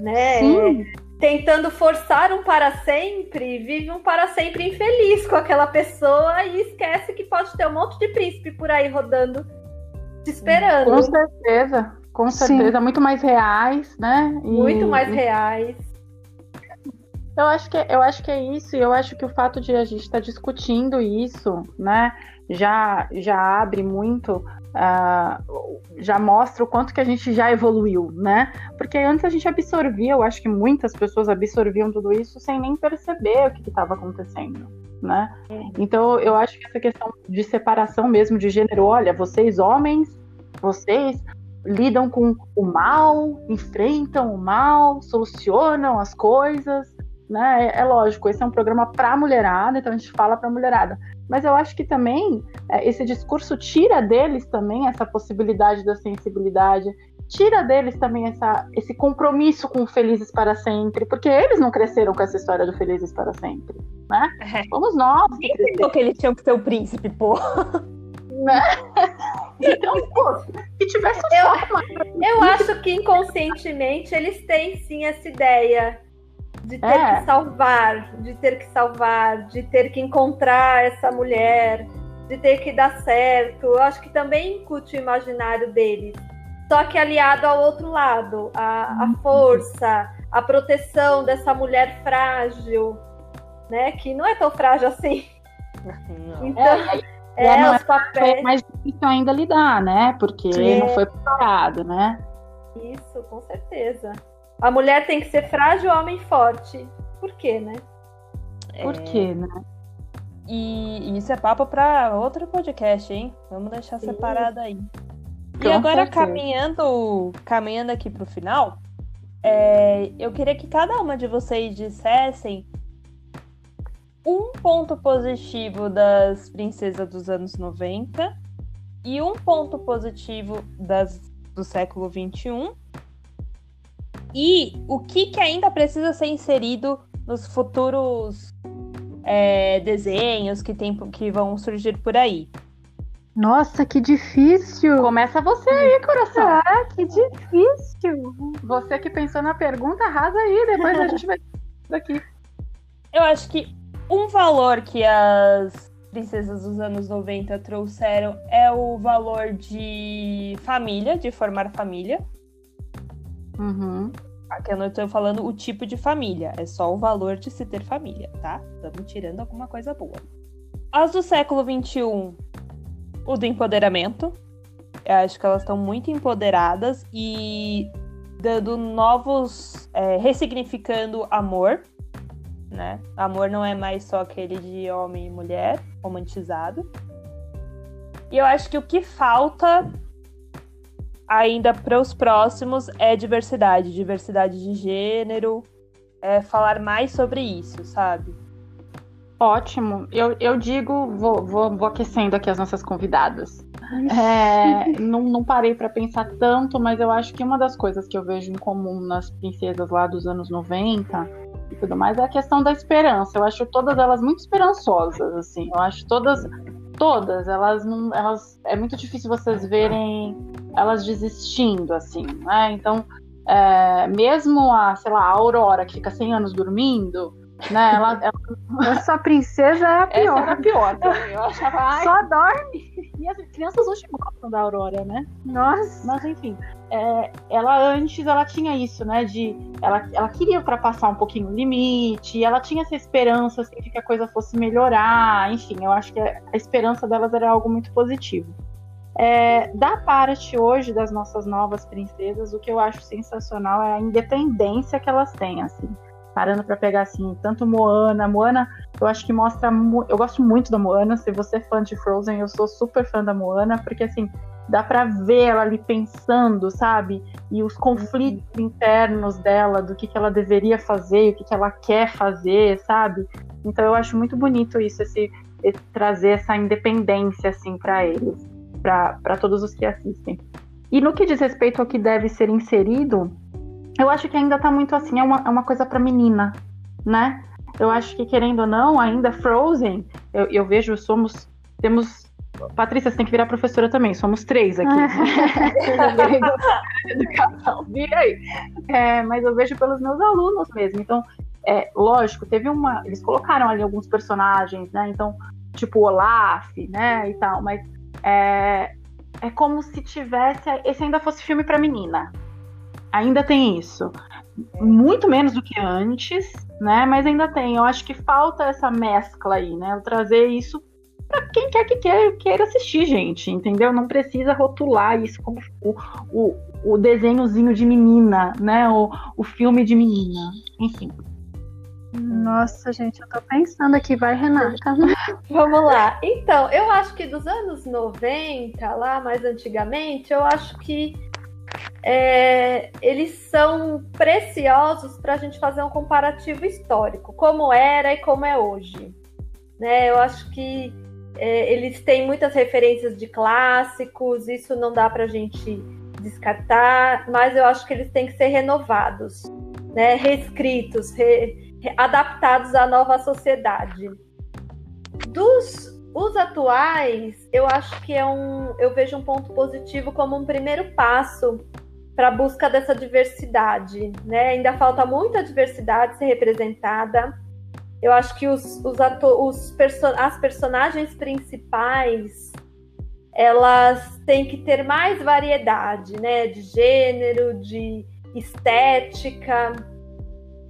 né? Sim. Tentando forçar um para sempre, vive um para sempre infeliz com aquela pessoa e esquece que pode ter um monte de príncipe por aí rodando, te esperando. Com certeza. Com certeza, Sim. muito mais reais, né? E... Muito mais reais. Eu acho, que, eu acho que é isso, e eu acho que o fato de a gente estar tá discutindo isso, né, já, já abre muito, uh, já mostra o quanto que a gente já evoluiu, né? Porque antes a gente absorvia, eu acho que muitas pessoas absorviam tudo isso sem nem perceber o que estava acontecendo, né? Então eu acho que essa questão de separação mesmo de gênero, olha, vocês homens, vocês lidam com o mal, enfrentam o mal, solucionam as coisas, né? É, é lógico, esse é um programa para mulherada, então a gente fala para mulherada. Mas eu acho que também é, esse discurso tira deles também essa possibilidade da sensibilidade, tira deles também essa, esse compromisso com o Felizes para Sempre, porque eles não cresceram com essa história do Felizes para Sempre, né? É. Vamos nós. Que, que eles tinham que ser o príncipe, pô. Né? Então, pô, se tivesse um eu, eu acho que inconscientemente eles têm sim essa ideia de ter é. que salvar, de ter que salvar, de ter que encontrar essa mulher, de ter que dar certo. Eu acho que também incute o imaginário deles. Só que aliado ao outro lado, a, a uhum. força, a proteção dessa mulher frágil, né? Que não é tão frágil assim. Não. Então, é, é, é os papéis. mais difícil ainda lidar, né? Porque é. não foi preparado, né? Isso, com certeza. A mulher tem que ser frágil, o homem forte. Por quê, né? Por quê, né? E isso é papo para outro podcast, hein? Vamos deixar Sim. separado aí. Com e agora, certeza. caminhando, caminhando aqui para o final, é, eu queria que cada uma de vocês dissessem um ponto positivo das princesas dos anos 90 e um ponto positivo das, do século 21 e o que, que ainda precisa ser inserido nos futuros é, desenhos que, tem, que vão surgir por aí. Nossa, que difícil! Começa você aí, coração. Ah, que difícil! Você que pensou na pergunta, arrasa aí, depois a gente vai daqui. Eu acho que um valor que as princesas dos anos 90 trouxeram é o valor de família, de formar família. Uhum. Aqui eu não estou falando o tipo de família, é só o valor de se ter família, tá? Estamos tirando alguma coisa boa. As do século XXI, o do empoderamento. Eu acho que elas estão muito empoderadas e dando novos. É, ressignificando amor né? Amor não é mais só aquele de homem e mulher romantizado. E eu acho que o que falta ainda para os próximos é diversidade, diversidade de gênero, é falar mais sobre isso, sabe? Ótimo. Eu, eu digo, vou, vou, vou aquecendo aqui as nossas convidadas. É, não, não parei para pensar tanto, mas eu acho que uma das coisas que eu vejo em comum nas princesas lá dos anos 90 e tudo mais é a questão da esperança. Eu acho todas elas muito esperançosas, assim. Eu acho todas, todas, elas não, elas é muito difícil vocês verem elas desistindo, assim, né? Então, é, mesmo a, sei lá, a Aurora que fica 100 anos dormindo, né? Ela, ela... Essa princesa é a pior. Essa era a pior. Eu achava. Só dorme. E as crianças hoje gostam da Aurora, né? Nossa. Mas enfim, é, ela antes ela tinha isso, né? De ela, ela queria ultrapassar um pouquinho o limite, ela tinha essa esperança assim, de que a coisa fosse melhorar. Enfim, eu acho que a esperança delas era algo muito positivo. É, da parte hoje das nossas novas princesas, o que eu acho sensacional é a independência que elas têm, assim parando para pegar assim, tanto Moana, Moana, eu acho que mostra, eu gosto muito da Moana, se você é fã de Frozen, eu sou super fã da Moana, porque assim, dá para ver ela ali pensando, sabe? E os conflitos uhum. internos dela, do que, que ela deveria fazer, o que, que ela quer fazer, sabe? Então eu acho muito bonito isso, esse, esse trazer essa independência assim para eles, para todos os que assistem. E no que diz respeito ao que deve ser inserido, eu acho que ainda tá muito assim, é uma, é uma coisa para menina, né? Eu acho que, querendo ou não, ainda Frozen, eu, eu vejo, somos. Temos. Patrícia, você tem que virar professora também, somos três aqui. Vira aí. É, mas eu vejo pelos meus alunos mesmo. Então, é, lógico, teve uma. Eles colocaram ali alguns personagens, né? Então, tipo Olaf, né? E tal, mas é, é como se tivesse. Esse ainda fosse filme para menina, ainda tem isso. Muito menos do que antes, né? Mas ainda tem. Eu acho que falta essa mescla aí, né? Trazer isso para quem quer que quer, queira assistir, gente, entendeu? Não precisa rotular isso como o, o, o desenhozinho de menina, né? O, o filme de menina. Enfim. Nossa, gente, eu tô pensando aqui, vai, Renata. Vamos lá. Então, eu acho que dos anos 90, lá mais antigamente, eu acho que é, eles são preciosos para a gente fazer um comparativo histórico, como era e como é hoje. Né? Eu acho que é, eles têm muitas referências de clássicos, isso não dá para a gente descartar, mas eu acho que eles têm que ser renovados, né? reescritos, re, adaptados à nova sociedade. Dos os atuais, eu acho que é um, eu vejo um ponto positivo como um primeiro passo para a busca dessa diversidade, né? Ainda falta muita diversidade ser representada. Eu acho que os, os, os perso as personagens principais elas têm que ter mais variedade, né? De gênero, de estética,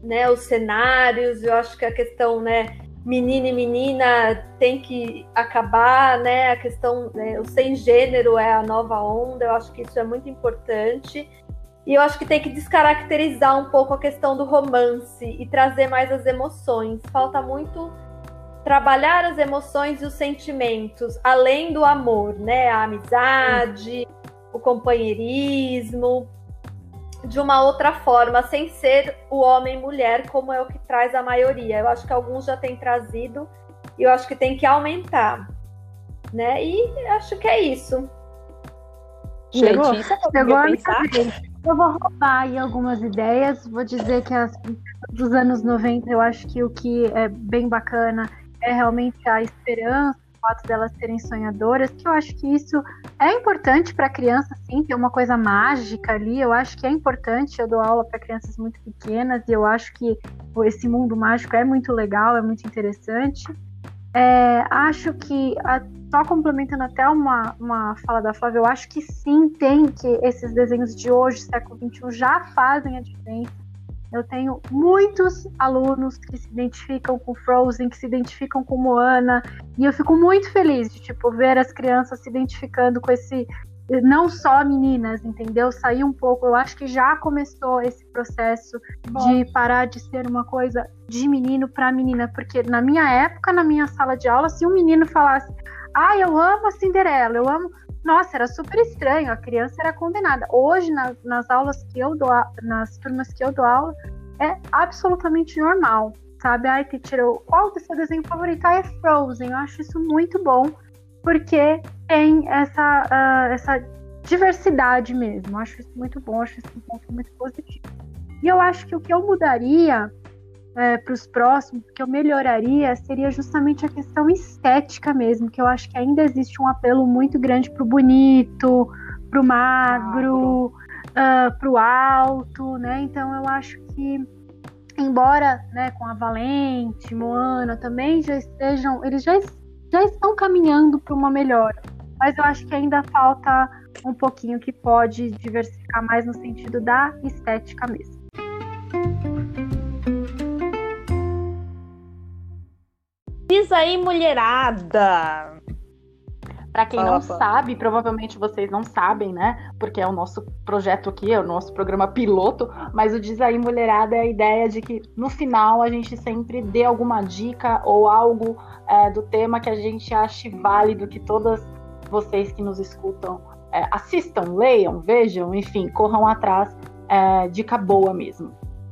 né? Os cenários. Eu acho que a questão, né? menina e menina tem que acabar, né? A questão, né, o sem gênero é a nova onda, eu acho que isso é muito importante. E eu acho que tem que descaracterizar um pouco a questão do romance e trazer mais as emoções. Falta muito trabalhar as emoções e os sentimentos, além do amor, né? A amizade, o companheirismo de uma outra forma, sem ser o homem mulher, como é o que traz a maioria. Eu acho que alguns já têm trazido e eu acho que tem que aumentar. Né? E acho que é isso. Chegou, Chegou a Eu vou roubar aí algumas ideias. Vou dizer que as dos anos 90, eu acho que o que é bem bacana é realmente a esperança, fato delas serem sonhadoras, que eu acho que isso é importante para criança, sim, ter uma coisa mágica ali. Eu acho que é importante. Eu dou aula para crianças muito pequenas e eu acho que esse mundo mágico é muito legal, é muito interessante. É, acho que, só complementando até uma, uma fala da Flávia, eu acho que sim, tem que esses desenhos de hoje, século XXI, já fazem a diferença. Eu tenho muitos alunos que se identificam com Frozen, que se identificam com Moana, e eu fico muito feliz de tipo ver as crianças se identificando com esse não só meninas, entendeu? Sair um pouco, eu acho que já começou esse processo Bom. de parar de ser uma coisa de menino para menina, porque na minha época, na minha sala de aula, se um menino falasse: "Ah, eu amo a Cinderela, eu amo nossa, era super estranho, a criança era condenada. Hoje, nas, nas aulas que eu dou, nas turmas que eu dou aula, é absolutamente normal, sabe? Ai, teacher, qual o seu desenho favorito? Ah, é Frozen. Eu acho isso muito bom, porque tem essa, uh, essa diversidade mesmo. Acho isso muito bom, acho isso um ponto muito positivo. E eu acho que o que eu mudaria é, para os próximos, que eu melhoraria, seria justamente a questão estética mesmo, que eu acho que ainda existe um apelo muito grande para o bonito, para o magro, uh, ah, para o alto, né? Então eu acho que embora né, com a Valente, Moana também já estejam, eles já, já estão caminhando para uma melhora. Mas eu acho que ainda falta um pouquinho que pode diversificar mais no sentido da estética mesmo. Diz aí, mulherada! Para quem não sabe, provavelmente vocês não sabem, né? Porque é o nosso projeto aqui, é o nosso programa piloto, mas o Diz aí Mulherada é a ideia de que no final a gente sempre dê alguma dica ou algo é, do tema que a gente ache válido, que todas vocês que nos escutam é, assistam, leiam, vejam, enfim, corram atrás. É, dica boa mesmo.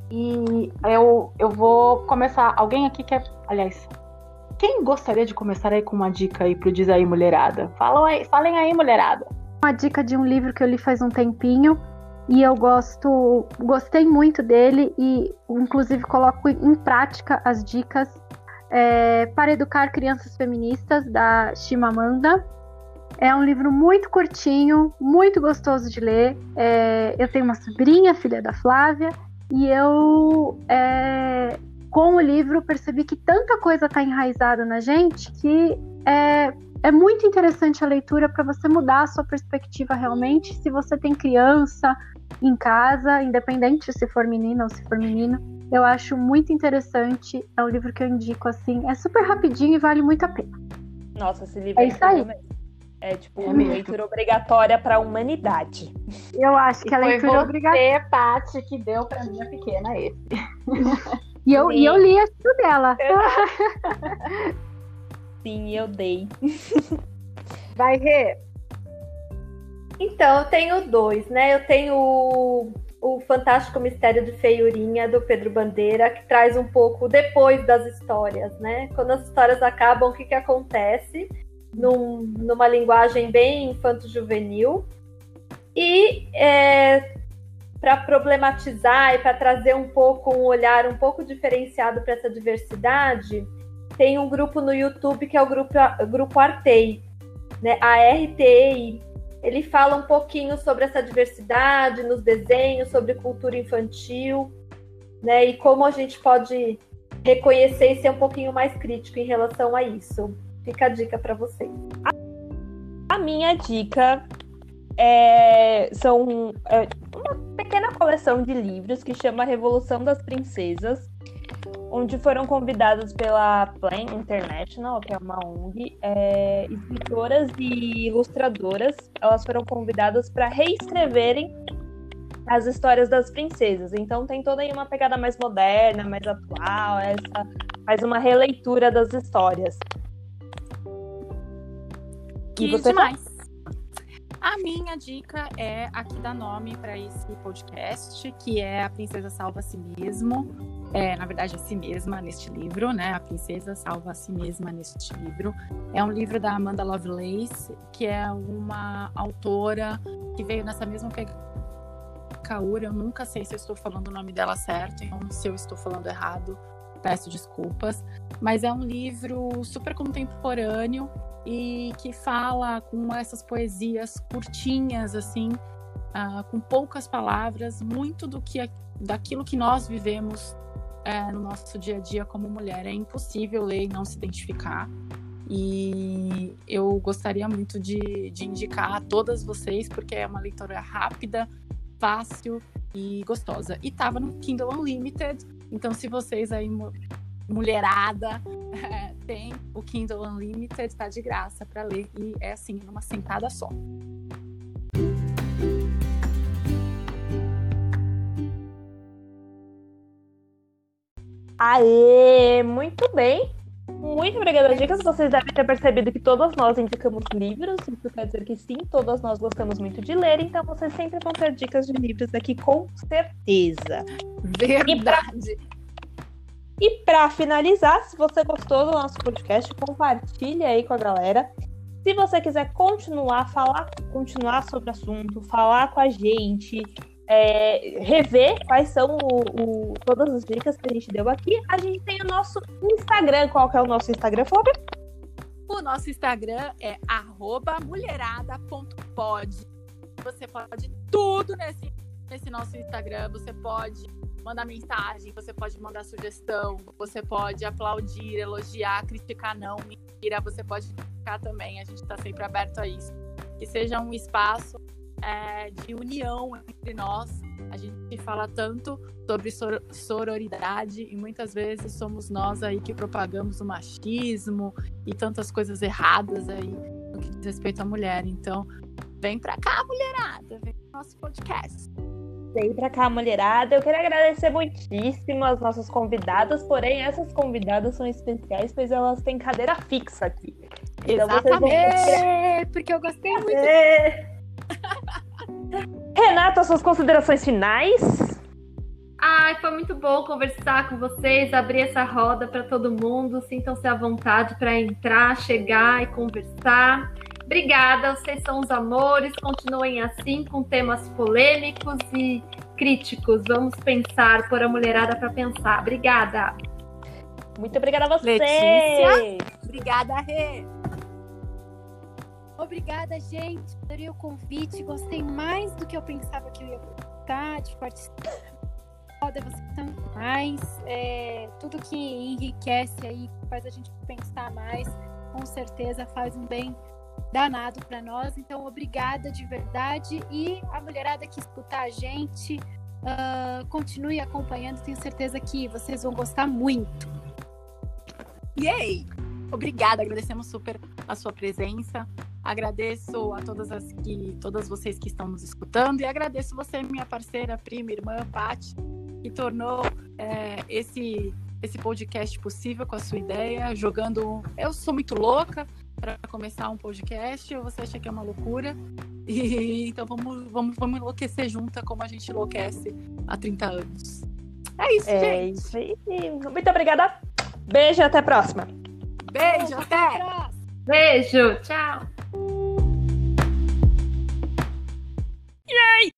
E eu, eu vou começar. Alguém aqui quer. Aliás, quem gostaria de começar aí com uma dica aí pro Diz aí, mulherada? Falam aí, falem aí, mulherada. Uma dica de um livro que eu li faz um tempinho e eu gosto, gostei muito dele e inclusive coloco em prática as dicas é, para educar crianças feministas da Chimamanda. É um livro muito curtinho, muito gostoso de ler. É, eu tenho uma sobrinha, filha da Flávia, e eu é, com o livro, percebi que tanta coisa está enraizada na gente que é, é muito interessante a leitura para você mudar a sua perspectiva realmente. Se você tem criança em casa, independente se for menina ou se for menino, eu acho muito interessante. É um livro que eu indico assim. É super rapidinho e vale muito a pena. Nossa, esse livro é, é isso aí. É tipo é leitura obrigatória para a humanidade. Eu acho que a leitura foi obrigatória. Você, Paty, que deu para minha pequena esse. E eu, e eu li a dela. Sim, eu dei. Vai, Rê. Então, eu tenho dois, né? Eu tenho o, o Fantástico Mistério de Feiurinha, do Pedro Bandeira, que traz um pouco depois das histórias, né? Quando as histórias acabam, o que, que acontece? Num, numa linguagem bem infanto-juvenil. E é, para problematizar e para trazer um pouco um olhar um pouco diferenciado para essa diversidade, tem um grupo no YouTube que é o grupo, grupo Artei, né? A RTI. Ele fala um pouquinho sobre essa diversidade nos desenhos, sobre cultura infantil, né? E como a gente pode reconhecer e ser um pouquinho mais crítico em relação a isso. Fica a dica para vocês. A minha dica é, são é, pequena coleção de livros que chama Revolução das Princesas, onde foram convidadas pela Plan International, que é uma ONG, é, escritoras e ilustradoras. Elas foram convidadas para reescreverem as histórias das princesas. Então tem toda aí uma pegada mais moderna, mais atual, essa faz uma releitura das histórias. Que demais. A minha dica é aqui dar nome para esse podcast, que é A Princesa Salva a Si Mesmo. É, na verdade, a si mesma neste livro, né? A Princesa Salva a Si Mesma neste livro. É um livro da Amanda Lovelace, que é uma autora que veio nessa mesma pegada. Eu nunca sei se eu estou falando o nome dela certo, então se eu estou falando errado, peço desculpas. Mas é um livro super contemporâneo e que fala com essas poesias curtinhas, assim, uh, com poucas palavras, muito do que daquilo que nós vivemos uh, no nosso dia a dia como mulher. É impossível ler e não se identificar. E eu gostaria muito de, de indicar a todas vocês, porque é uma leitura rápida, fácil e gostosa. E estava no Kindle Unlimited, então se vocês aí mulherada é, tem o Kindle Unlimited, está de graça para ler e é assim, numa sentada só. Aê, muito bem. Muito obrigada, dicas. Vocês devem ter percebido que todas nós indicamos livros, isso quer dizer que sim, todas nós gostamos muito de ler, então vocês sempre vão ter dicas de livros aqui, com certeza. Verdade. E para finalizar, se você gostou do nosso podcast, compartilhe aí com a galera. Se você quiser continuar falar, continuar sobre o assunto, falar com a gente, é, rever quais são o, o, todas as dicas que a gente deu aqui, a gente tem o nosso Instagram. Qual que é o nosso Instagram, Flávia? O nosso Instagram é mulherada.pod. Você pode tudo nesse, nesse nosso Instagram. Você pode mandar mensagem, você pode mandar sugestão, você pode aplaudir, elogiar, criticar não, mentira, você pode criticar também. A gente está sempre aberto a isso. Que seja um espaço é, de união entre nós. A gente fala tanto sobre sororidade e muitas vezes somos nós aí que propagamos o machismo e tantas coisas erradas aí no que diz respeito à mulher. Então, vem pra cá, mulherada, vem pro nosso podcast. Vem pra cá, mulherada. Eu queria agradecer muitíssimo as nossas convidadas, porém, essas convidadas são especiais, pois elas têm cadeira fixa aqui. Então, Exatamente, vão... porque eu gostei muito. Renata, suas considerações finais? Ai, foi muito bom conversar com vocês, abrir essa roda para todo mundo. Sintam-se à vontade para entrar, chegar e conversar. Obrigada, vocês são os amores. Continuem assim com temas polêmicos e críticos. Vamos pensar, pôr a mulherada para pensar. Obrigada. Muito obrigada a você. Letícia. Obrigada, Rê. Obrigada, gente. Adorei o convite. Gostei mais do que eu pensava que eu ia gostar de participar. Você tanto mais. É, tudo que enriquece aí, faz a gente pensar mais, com certeza faz um bem danado para nós. Então, obrigada de verdade. E a mulherada que escutar a gente, uh, continue acompanhando. Tenho certeza que vocês vão gostar muito. Yay! Obrigada, agradecemos super a sua presença. Agradeço a todas as que, todas vocês que estão nos escutando e agradeço você, minha parceira, prima, irmã, Paty, que tornou é, esse esse podcast possível com a sua ideia, jogando. Eu sou muito louca para começar um podcast, ou você acha que é uma loucura? E então vamos, vamos, vamos enlouquecer junta como a gente enlouquece há 30 anos. É isso, é gente. Isso aí. Muito obrigada. Beijo, até a próxima. Beijo, até. Beijo, tchau. Yay!